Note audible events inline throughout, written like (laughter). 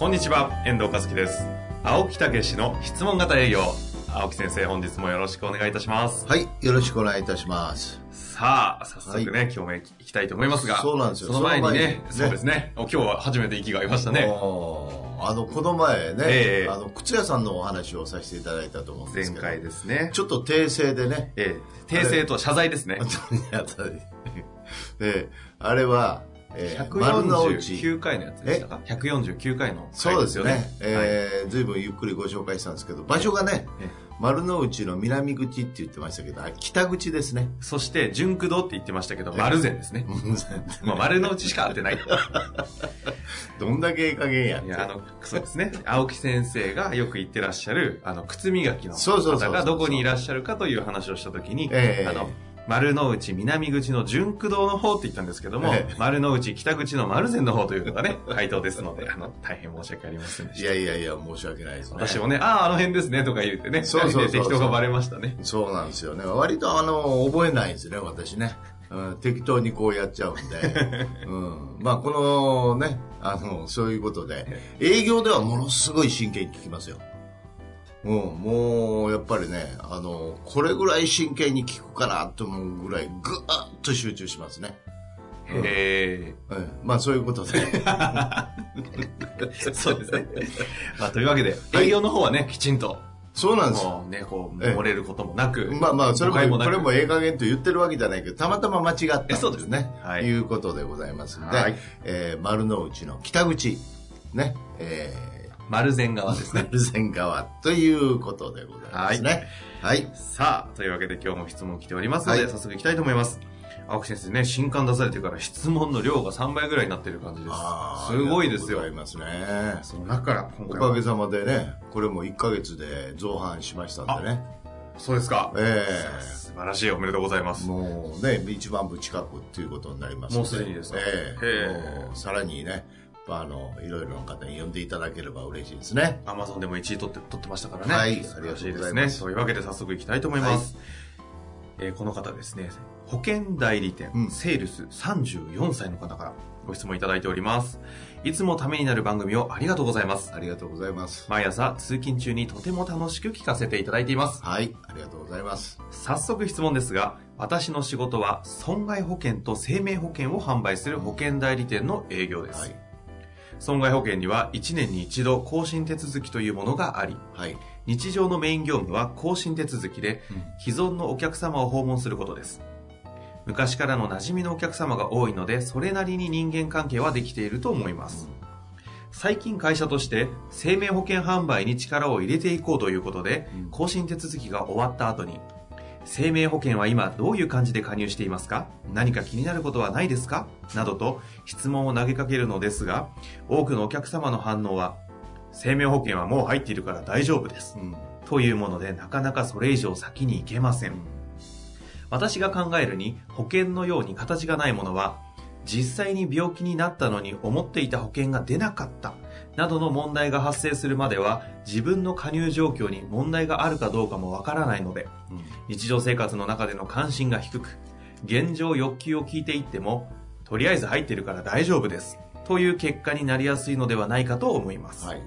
こんにちは、遠藤和樹です。青木武の質問型営業。青木先生、本日もよろしくお願いいたします。はい、よろしくお願いいたします。さあ、早速ね、今日も行きたいと思いますが。そうなんですよその前にね、ねそうですね。お今日は初めて息が合いましたね。あの、この前ね、ええあの、靴屋さんのお話をさせていただいたと思うんで前すけど、回ですね。ちょっと訂正でね、ええ訂正と謝罪ですね。いやであれは、えー丸の内、149回のやつでしたか ?149 回のそうですすよね。えーずいぶんゆっくりご紹介したんですけど、場所がね、え丸の内の南口って言ってましたけど、北口ですね。そして、純駆動って言ってましたけど、丸善ですね。(laughs) まあ、丸の内しか合ってない。(laughs) どんだけええ加減やいや、あの、そうですね。青木先生がよく言ってらっしゃる、あの、靴磨きの方がどこにいらっしゃるかという話をしたときに、ええあの、丸の内南口の純駆動の方って言ったんですけども、ええ丸の内北口の丸善の方というのがね、(laughs) 回答ですので、あの、大変申し訳ありませんでいした。やいやいや、申し訳ないですね。私もね、ああ、あの辺ですね、とか言ってね、そうそう適当がバレましたね。そうなんですよね。割とあの、覚えないんですね、私ね。うん、適当にこうやっちゃうんで。(laughs) うん。まあ、このね、あの、そういうことで、営業ではものすごい真剣に聞きますよ。うん、もう、やっぱりね、あの、これぐらい真剣に聞くかなと思うぐらい、ぐーっと集中しますね。へうん、まあ、そういうことで。え。(laughs) そうですね。まあ、というわけで、営業の方はね、きちんと、そうなんです。よ。ね、こう、ええ。漏れることもなく、まあまあ、それも、これもええ加減と言ってるわけじゃないけど、たまたま間違ったんえそうですね。はい。いうことでございますんで、はい。えー丸の内の北口、ね、え丸善側ですー、ね。丸線側ということでございますね。はい。さあ、というわけで今日も質問来ておりますので、はい早速いきたいと思います。青木先生ね、新刊出されてから質問の量が3倍ぐらいになってる感じですすごいですよありますね。その中から今回はおかげさまでね、これも1ヶ月で増版しましたんでね。そうですか。え素晴らしい、おめでとうございます。えもうね、1万部近くっていうことになりますのもうすでにですかええへえもうさらにね、あの、いろいろな方に呼んでいただければ嬉しいですね。アマゾンでも1位取って、取ってましたからね。はいありがとうごですね。ざいますというわけで早速いきたいと思います。えーこの方ですね、保険代理店、うんセールス34歳の方からご質問いただいております。いつもためになる番組をありがとうございます。ありがとうございます。毎朝通勤中にとても楽しく聞かせていただいています。はい、ありがとうございます。早速質問ですが、私の仕事は損害保険と生命保険を販売する保険代理店の営業です。はい、損害保険には1年に一度更新手続きというものがあり、はい、日常のメイン業務は更新手続きで、既存のお客様を訪問することです。昔からの馴染みのお客様が多いので、それなりに人間関係はできていると思います。最近会社として生命保険販売に力を入れていこうということで、うん更新手続きが終わった後に、生命保険は今どういう感じで加入していますか？何か気になることはないですか？などと質問を投げかけるのですが、多くのお客様の反応は、生命保険はもう入っているから大丈夫です。うん、というものでなかなかそれ以上先に行けません。私が考えるに保険のように形がないものは実際に病気になったのに思っていた保険が出なかったなどの問題が発生するまでは自分の加入状況に問題があるかどうかもわからないので日常生活の中での関心が低く現状欲求を聞いていってもとりあえず入ってるから大丈夫ですという結果になりやすいのではないかと思います、はい、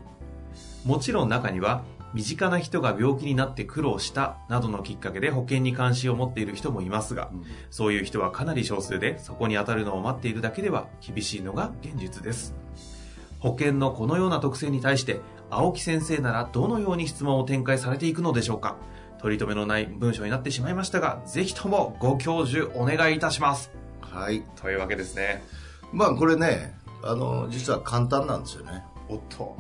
もちろん中には身近な人が病気になって苦労したなどのきっかけで保険に関心を持っている人もいますが、うん。そういう人はかなり少数でそこに当たるのを待っているだけでは厳しいのが現実です。保険のこのような特性に対して青木先生ならどのように質問を展開されていくのでしょうか取り留めのない文章になってしまいましたが、ぜひともご教授お願いいたします。はい。というわけですね。まあこれね、あの、実は簡単なんですよね。おっと。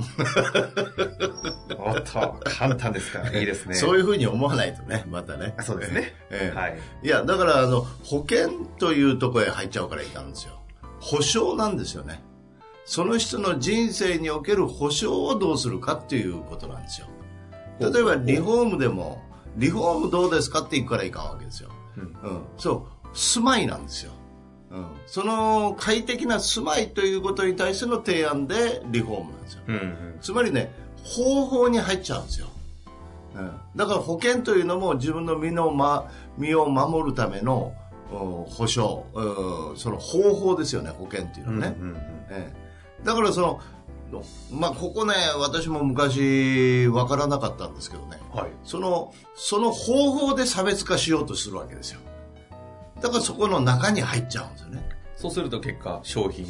おっと、簡単ですから、(laughs) いいですね。そういうふうに思わないとね、またね。そうですね。ええはい。いや、だから、あの、保険というところへ入っちゃうからいかんですよ。保証なんですよね。その人の人生における保証をどうするかっていうことなんですよ。例えばリフォームでも、リフォームどうですかって言うからいかんわけですよ。うんうん。そう、住まいなんですよ。うん。その快適な住まいということに対しての提案でリフォームなんですよ。うんうんつまりね、方法に入っちゃうんですよ。うん、だから保険というのも自分の身の、ま、身を守るためのうん保証、うんその方法ですよね、保険っていうのはね。うんうんうんええだからその、まあ、ここね、私も昔わからなかったんですけどね、はい。その、その方法で差別化しようとするわけですよ。だからそこの中に入っちゃうんですよね。そうすると結果、商品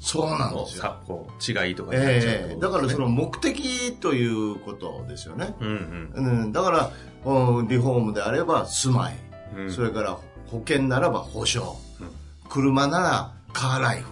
そうなんのですよ。違いとかになっちゃうってええことですねだからその目的ということですよね。うんうんうん、だから、うんリフォームであれば住まい、うんそれから保険ならば保証、うん車ならカーライフ、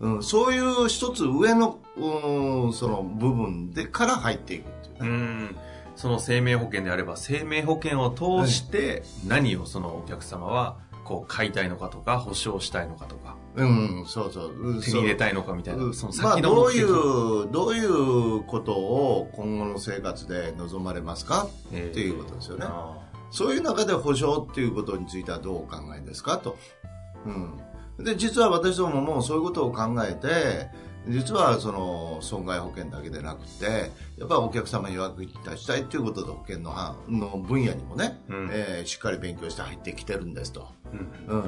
うん、そういう一つ上の、うん、その部分でから入っていくっていううね。んその生命保険であれば生命保険を通して何をそのお客様はこう買いたいのかとか保証したいのかとかうん、そうそう。うん手に入れたいのかみたいなそのまあ、先の目的どういう、どういうことを今後の生活で望まれますか？えーっていうことですよね。あそういう中で保証っていうことについてはどうお考えですか？と。うん。で、実は私どももそういうことを考えて、実はその損害保険だけでなくて、やっぱりお客様に役に立ちたいっていうことで保険のはの分野にもね、うんえーしっかり勉強して入ってきてるんですと。ーうん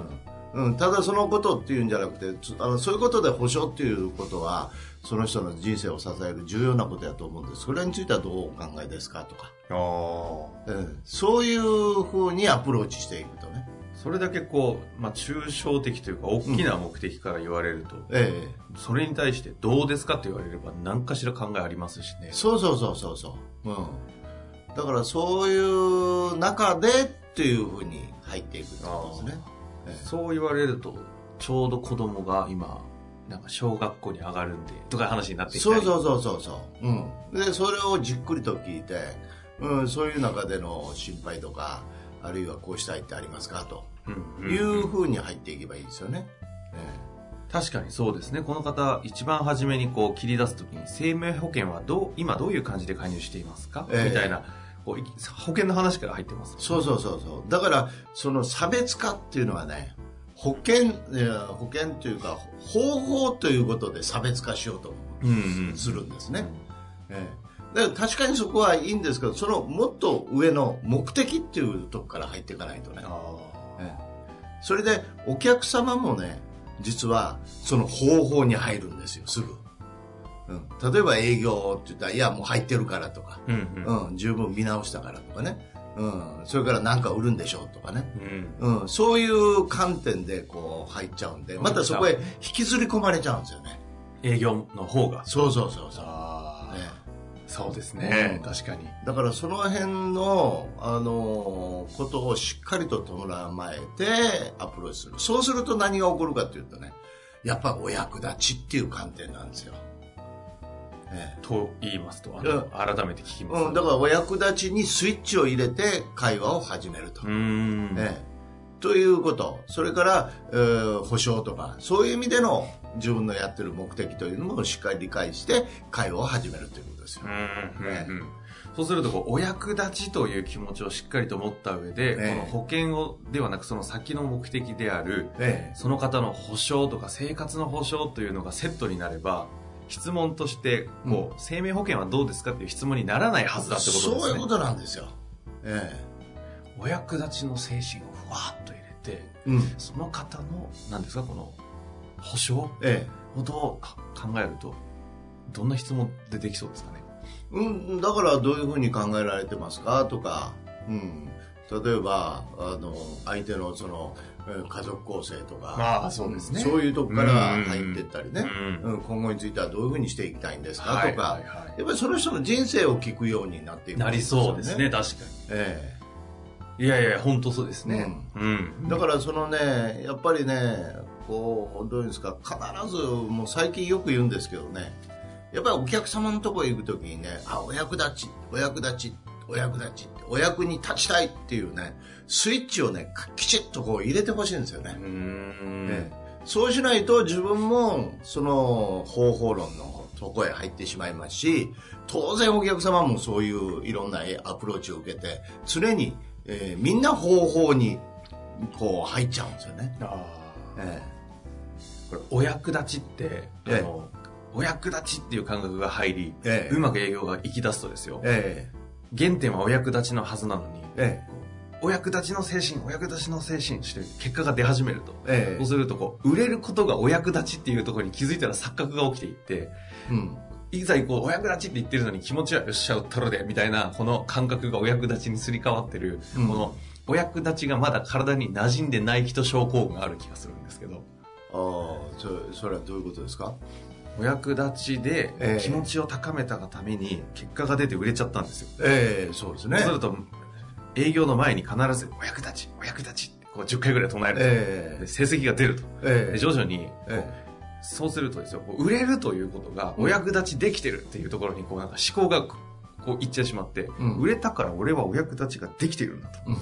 うん。うん、ただそのことっていうんじゃなくて、つあのそういうことで保証っていうことは、その人の人生を支える重要なことだと思うんです。それについてはどうお考えですかとか。あーうん、そういうふうにアプローチしていくとね。それだけこう、まあ、抽象的というか大きな目的から言われると、えそれに対してどうですかって言われれば何かしら考えありますしねえ。そうそうそうそうそう。うん。だからそういう中でっていうふうに入っていくってことですね。ええそう言われるとちょうど子供が今なんか小学校に上がるんでとか話になってきたりそうそうそうそうそう。うん。で、それをじっくりと聞いて、うん、そういう中での心配とか、あるいはこうしたいってありますかとうんうんいうふうに入っていけばいいですよね。確かにそうですね。この方一番初めにこう切り出すときに生命保険はどう今どういう感じで加入していますか、ええ。みたいなこうい保険の話から入ってますそうそうそうそう。だから、その差別化っていうのはね、保険、保険というか、方法ということで差別化しようとうんうん。するんですね。ええ、だから確かにそこはいいんですけど、そのもっと上の目的っていうとこから入っていかないとね。あええそれで、お客様もね、実はその方法に入るんですよ、すぐ。うん、例えば営業って言ったら、いや、もう入ってるからとか、ーうんうんうん、十分見直したからとかね。うん、それから何か売るんでしょうとかね。うんうん、そういう観点でこう入っちゃうんで、またそこへ引きずり込まれちゃうんですよね。営業の方がそうそうそうそう。そうですね、うん確かにだからその辺の、あのーことをしっかりと捉えてアプローチする。そうすると何が起こるかっていうとね、やっぱお役立ちっていう観点なんですよ。ねと言いますとあの改めて聞きます、うん、だからお役立ちにスイッチを入れて会話を始めると。うーんええということ。それから、えー保証とか、そういう意味での自分のやってる目的というのもしっかり理解して会話を始めるということですよ。うんうんねうんそうするとこうお役立ちという気持ちをしっかりと持った上で、ええこの保険をではなくその先の目的であるええその方の保証とか生活の保証というのがセットになれば質問としてこう、生命保険はどうですかっていう質問にならないはずだってことですねそういうことなんですよ。えお役立ちの精神をふわっと入れてえうん。その方の何ですかこの保証？ええ。をどうか考えるとどんな質問でできそうですかね？うん、だからどういうふうに考えられてますか？とか、うん。例えば、あの、相手のその、えー家族構成とか、ああそうですね。そういうとこから入っていったりね、うん。うん。今後についてはどういうふうにしていきたいんですか？とか、やっぱりその人の人生を聞くようになっていくなりそうですね。確かえにいやいや本当そうですね。うん、えだからそのね、やっぱりね、こう、どういうんですか、必ず、もう最近よく言うんですけどね、やっぱりお客様のところへ行くときにね、あ、お役立ち、お役立ち、お役立ち、お役に立ちたいっていうね、スイッチをね、きちっとこう入れてほしいんですよね。うーん。ええそうしないと自分もその方法論のとこへ入ってしまいますし当然お客様もそういういろんなアプローチを受けて常に、えーみんな方法にこう入っちゃうんですよね、えこれお役立ちって、あえ。えのお役立ちっていう感覚が入り、ええ。うまく営業が行き出すとですよ。ええ。原点はお役立ちのはずなのにえお役立ちの精神お役立ちの精神して結果が出始めると、ええ。そうするとこう売れることがお役立ちっていうところに気づいたら錯覚が起きていってうん。いざこうお役立ちって言ってるのに気持ちはよっしゃうったろでみたいなこの感覚がお役立ちにすり替わってる、うん。このお役立ちがまだ体に馴染んでない人症候群がある気がするんですけど。ああそそれはどういうことですか？お役立ちでええ。気持ちを高めたがために結果が出て売れちゃったんですよ、ええそうですね。そうすると営業の前に必ずお役立ちお役立ちこう10回ぐらい唱えると、えで成績が出ると。ええ。で徐々にそうするとですよ売れるということがお役立ちできてるっていうところにこうなんか思考がこういっちゃいしまって、うん。売れたから俺はお役立ちができてるんだと、うん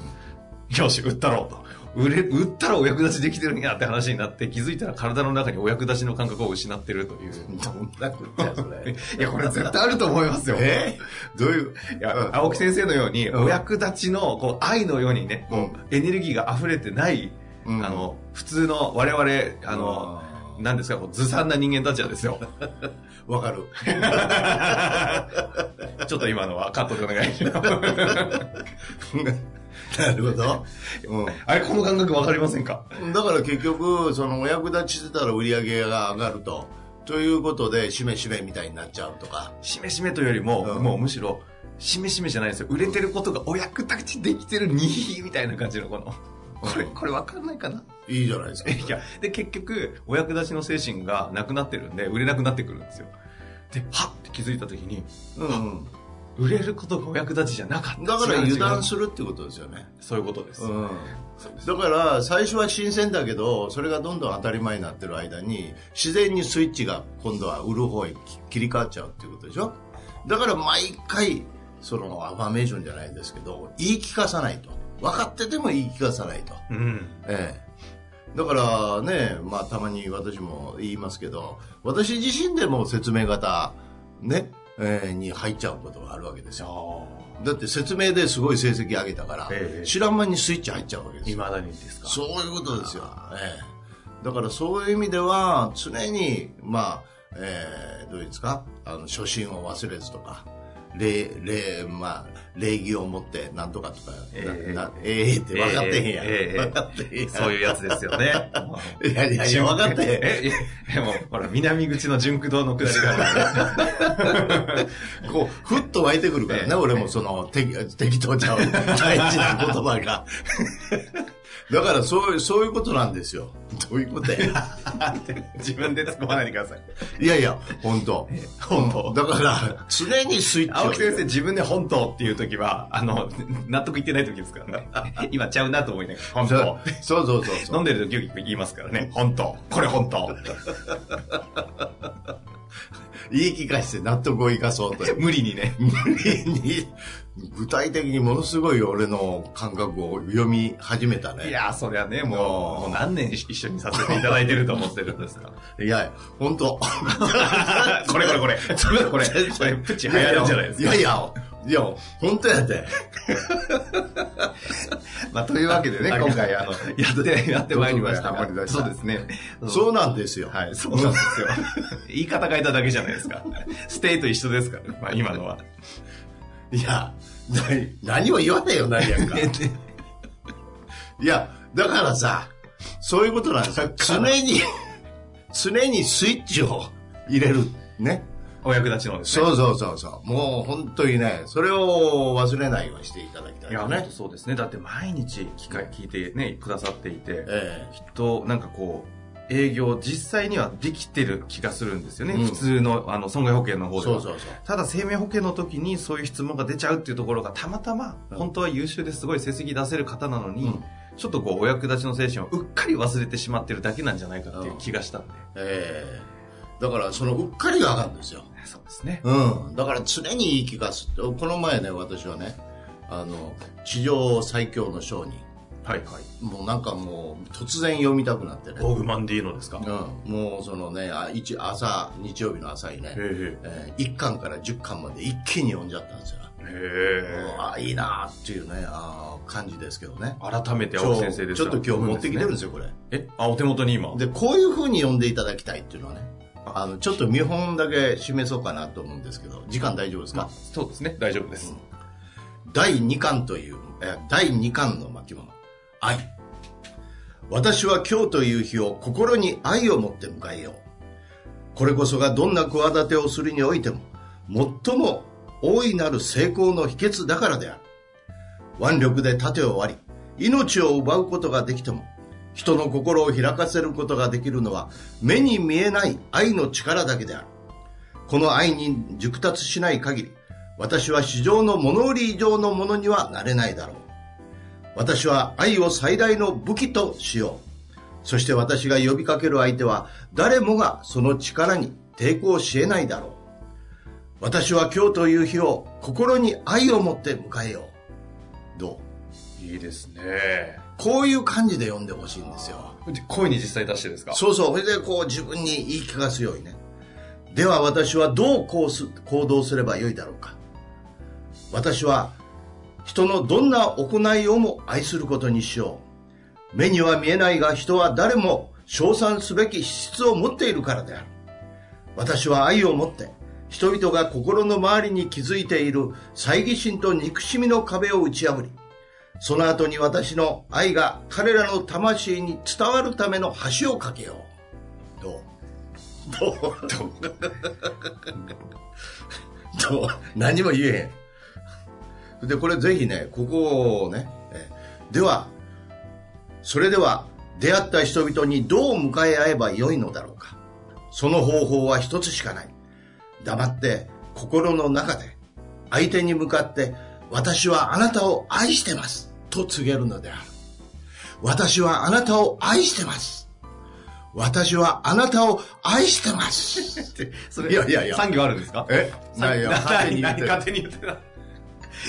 よし売ったろうと。売れ売ったらお役立ちできてるんやって話になって気づいたら体の中にお役立ちの感覚を失ってるという。どんなことやそれ。(laughs) いやこれ絶対あると思いますよ。え？どういう？いや、青木先生のように、うん。お役立ちの、こう、愛のようにね、こう、エネルギーが溢れてない、うん。あの、普通の我々、あの、何ですか、こうずさんな人間たちはですよ。(laughs) わかる。(laughs) ちょっと今のはカットでお願いします。なるほど、(laughs) うんあれ、この感覚わかりませんか？だから結局、そのお役立ちしてたら売り上げが上がると。ということで、しめしめみたいになっちゃうとか。しめしめというよりも、うんもうむしろ、しめしめじゃないですよ。売れてることがお役立ちできてるにひみたいな感じのこの、これ、これわかんないかな？いいじゃないですか。いや、で、結局、お役立ちの精神がなくなってるんで、売れなくなってくるんですよ。で、はっって気づいた時に、うん。売れることがお役立ちじゃなかった。だから油断するってことですよね。そういうことです。うん。だから、最初は新鮮だけど、それがどんどん当たり前になってる間に、自然にスイッチが今度は売る方へ切り替わっちゃうっていうことでしょ？だから毎回、そのアファメーションじゃないですけど、言い聞かさないと。分かってても言い聞かさないと。うん。ええ。だからね、まあたまに私も言いますけど、私自身でも説明型、ね、えーに入っちゃうことがあるわけですよ。だって説明ですごい成績上げたから、ええ知らん間にスイッチ入っちゃうわけですよ。未だにですか？そういうことですよ。ええ。だからそういう意味では、常に、まあ、えーどういうんですか、あの、初心を忘れずとか、礼、礼、まあ、礼儀を持ってなんとかとか、ええななええって分かってへんやん。ええええ分かってへんやん。そういうやつですよね。い (laughs) やいやいや、(laughs) 分かってへん。え、でも、ほら、南口の純駆動の下りがあるんでこう、ふっと湧いてくるからね、ええ俺もその、適適当ちゃう。大事な言葉が。だから、そういう、そういうことなんですよ。どういうことや？(laughs) 自分で突っ込まないでください。いやいや、本当本当だから、常にスイッチを。青木先生、自分で本当っていう時は、あの、納得いってない時ですからね。(laughs) 今ちゃうなと思いながら、本当。そうそうそうそう。飲んでる時言いますからね。本当。これ本当。(laughs) 言い聞かして納得を生かそうと。(laughs) 無理にね。無理に、具体的にものすごい俺の感覚を読み始めたね。いや、そりゃね、もう、もう何年一緒にさせていただいてると思ってるんですか。(laughs) いや、本当これこれこれ。これ、これ、これプチ流行るんじゃないですか。いやいや、いや、本当やで。(laughs) まあ、というわけでね、今回、あの、やって、やってまいりましたそうですね。そうなんですよ。はい、そうなんですよ。(laughs) 言い方変えただけじゃないですか。ステイと一緒ですから、まあ今のは。いや、な何を言わねえよ、何やんか。いや、だからさ、そういうことなんですよ。常に、常にスイッチを入れる。ね。お役立ちのですね。そうそうそうそう。もう本当にね、それを忘れないようにしていただきたいいや、本当。そうですね。だって毎日機会聞いてね、くださっていて、えきっとなんかこう、営業実際にはできてる気がするんですよね。うん普通のあの損害保険のえ方では。そうそうそう。ただ生命保険の時にそういう質問が出ちゃうっていうところがたまたまうん本当は優秀ですごい成績出せる方なのに、うんちょっとこうお役立ちの精神をうっかり忘れてしまってるだけなんじゃないかっていう気がしたんで、ええだからそのうっかりがあかんですよ。そうですねうん。だから常に言い聞かす。この前ね、私はね、あの、地上最強の将に、はいはい。もうなんかもう突然読みたくなってね。オーグマンディーノですか？うん、もうそのね、あ一朝、日曜日の朝にね、へえー1巻から10巻まで一気に読んじゃったんですよ。え。へもうあいいなっていうね、あー感じですけどね。え。改めて青木先生ですちょっと今日持ってきてるんでですよ、これ。え？あ、お手元に今。で、こういう風に読んでいただきたいっていうのはね、あの、ちょっと見本だけ示そうかなと思うんですけど、時間大丈夫ですか、そうですね。大丈夫です。第2巻という、え第2巻の巻物、愛。私は今日という日を心に愛を持って迎えよう。これこそがどんな企てをするにおいても、最も大いなる成功の秘訣だからである。腕力で盾を割り、命を奪うことができても、人の心を開かせることができるのは、目に見えない愛の力だけである。この愛に熟達しない限り、私は市場の物売り以上のものにはなれないだろう。私は愛を最大の武器としよう。そして私が呼びかける相手は誰もがその力に抵抗し得ないだろう。私は今日という日を心に愛を持って迎えよう。どう？いいですね。こういう感じで読んでほしいんですよ。声に実際出してですか？そうそう。それでこう自分に言い聞かすようにね。では私はどうこうす行動すればよいだろうか。私は人のどんな行いをも愛することにしよう。目には見えないが人は誰も称賛すべき資質を持っているからである。私は愛を持って人々が心の周りに築いている猜疑心と憎しみの壁を打ち破り、その後に私の愛が彼らの魂に伝わるための橋を架けよう。どう？どう？どう？何も言えへん。で、これぜひね、ここをね、では、それでは出会った人々にどう迎え合えばよいのだろうか。その方法は一つしかない。黙って心の中で相手に向かって私はあなたを愛してますと告げるのである。私はあなたを愛してます。私はあなたを愛してます。(laughs) そいやいやいや産業あるんですか？え？産いや何勝手に言ってる何？(laughs) 勝手に言ってた。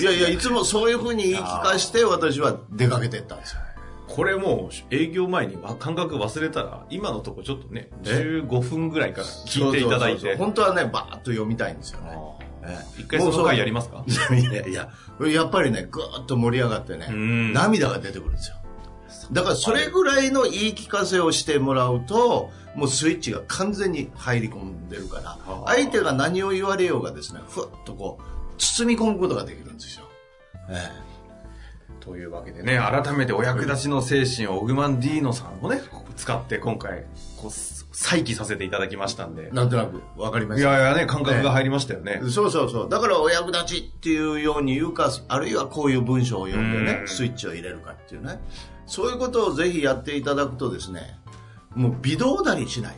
いやいや、いつもそういうふうに言い聞かして私は出かけてったんですよ。これもう営業前に感覚忘れたら、今のとこちょっとね、え？15分ぐらいから聞いていただいそうそうそうて。本当はね、バーッと読みたいんですよね。ええ一回その回やりますか？いやいや、やっぱりね、ぐーっと盛り上がってねうん、涙が出てくるんですよ。だからそれぐらいの言い聞かせをしてもらうと、もうスイッチが完全に入り込んでるからは、あ。相手が何を言われようがですね、ふっとこう、包み込むことができるんですよ。えというわけでね、改めてお役立ちの精神をオグマンディーノさんをね、使って今回、こう、再起させていただきましたんでえ。なんとなくわかりました。いやいやね、感覚が入りましたよね。そうそうそう。だからお役立ちっていうように言うか、あるいはこういう文章を読んでねう、んスイッチを入れるかっていうね。そういうことをぜひやっていただくとですね、もう微動だにしない。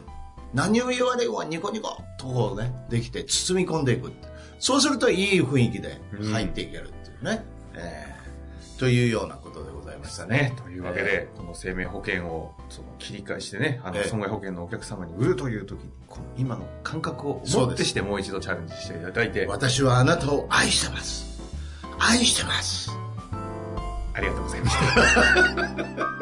何を言われようがニコニコとこうね、できて包み込んでいく。そうするといい雰囲気で入っていけるっていうね。えーというようなましたね。ね。というわけで、この生命保険をその切り返してね、あの、ええ損害保険のお客様に売るという時に、この今の感覚をそうです持ってしてもう一度チャレンジしていただいて、私はあなたを愛してます。愛してます。ありがとうございました。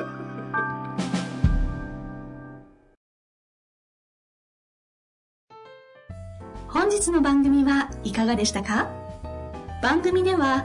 (laughs) 本日の番組はいかがでしたか？番組では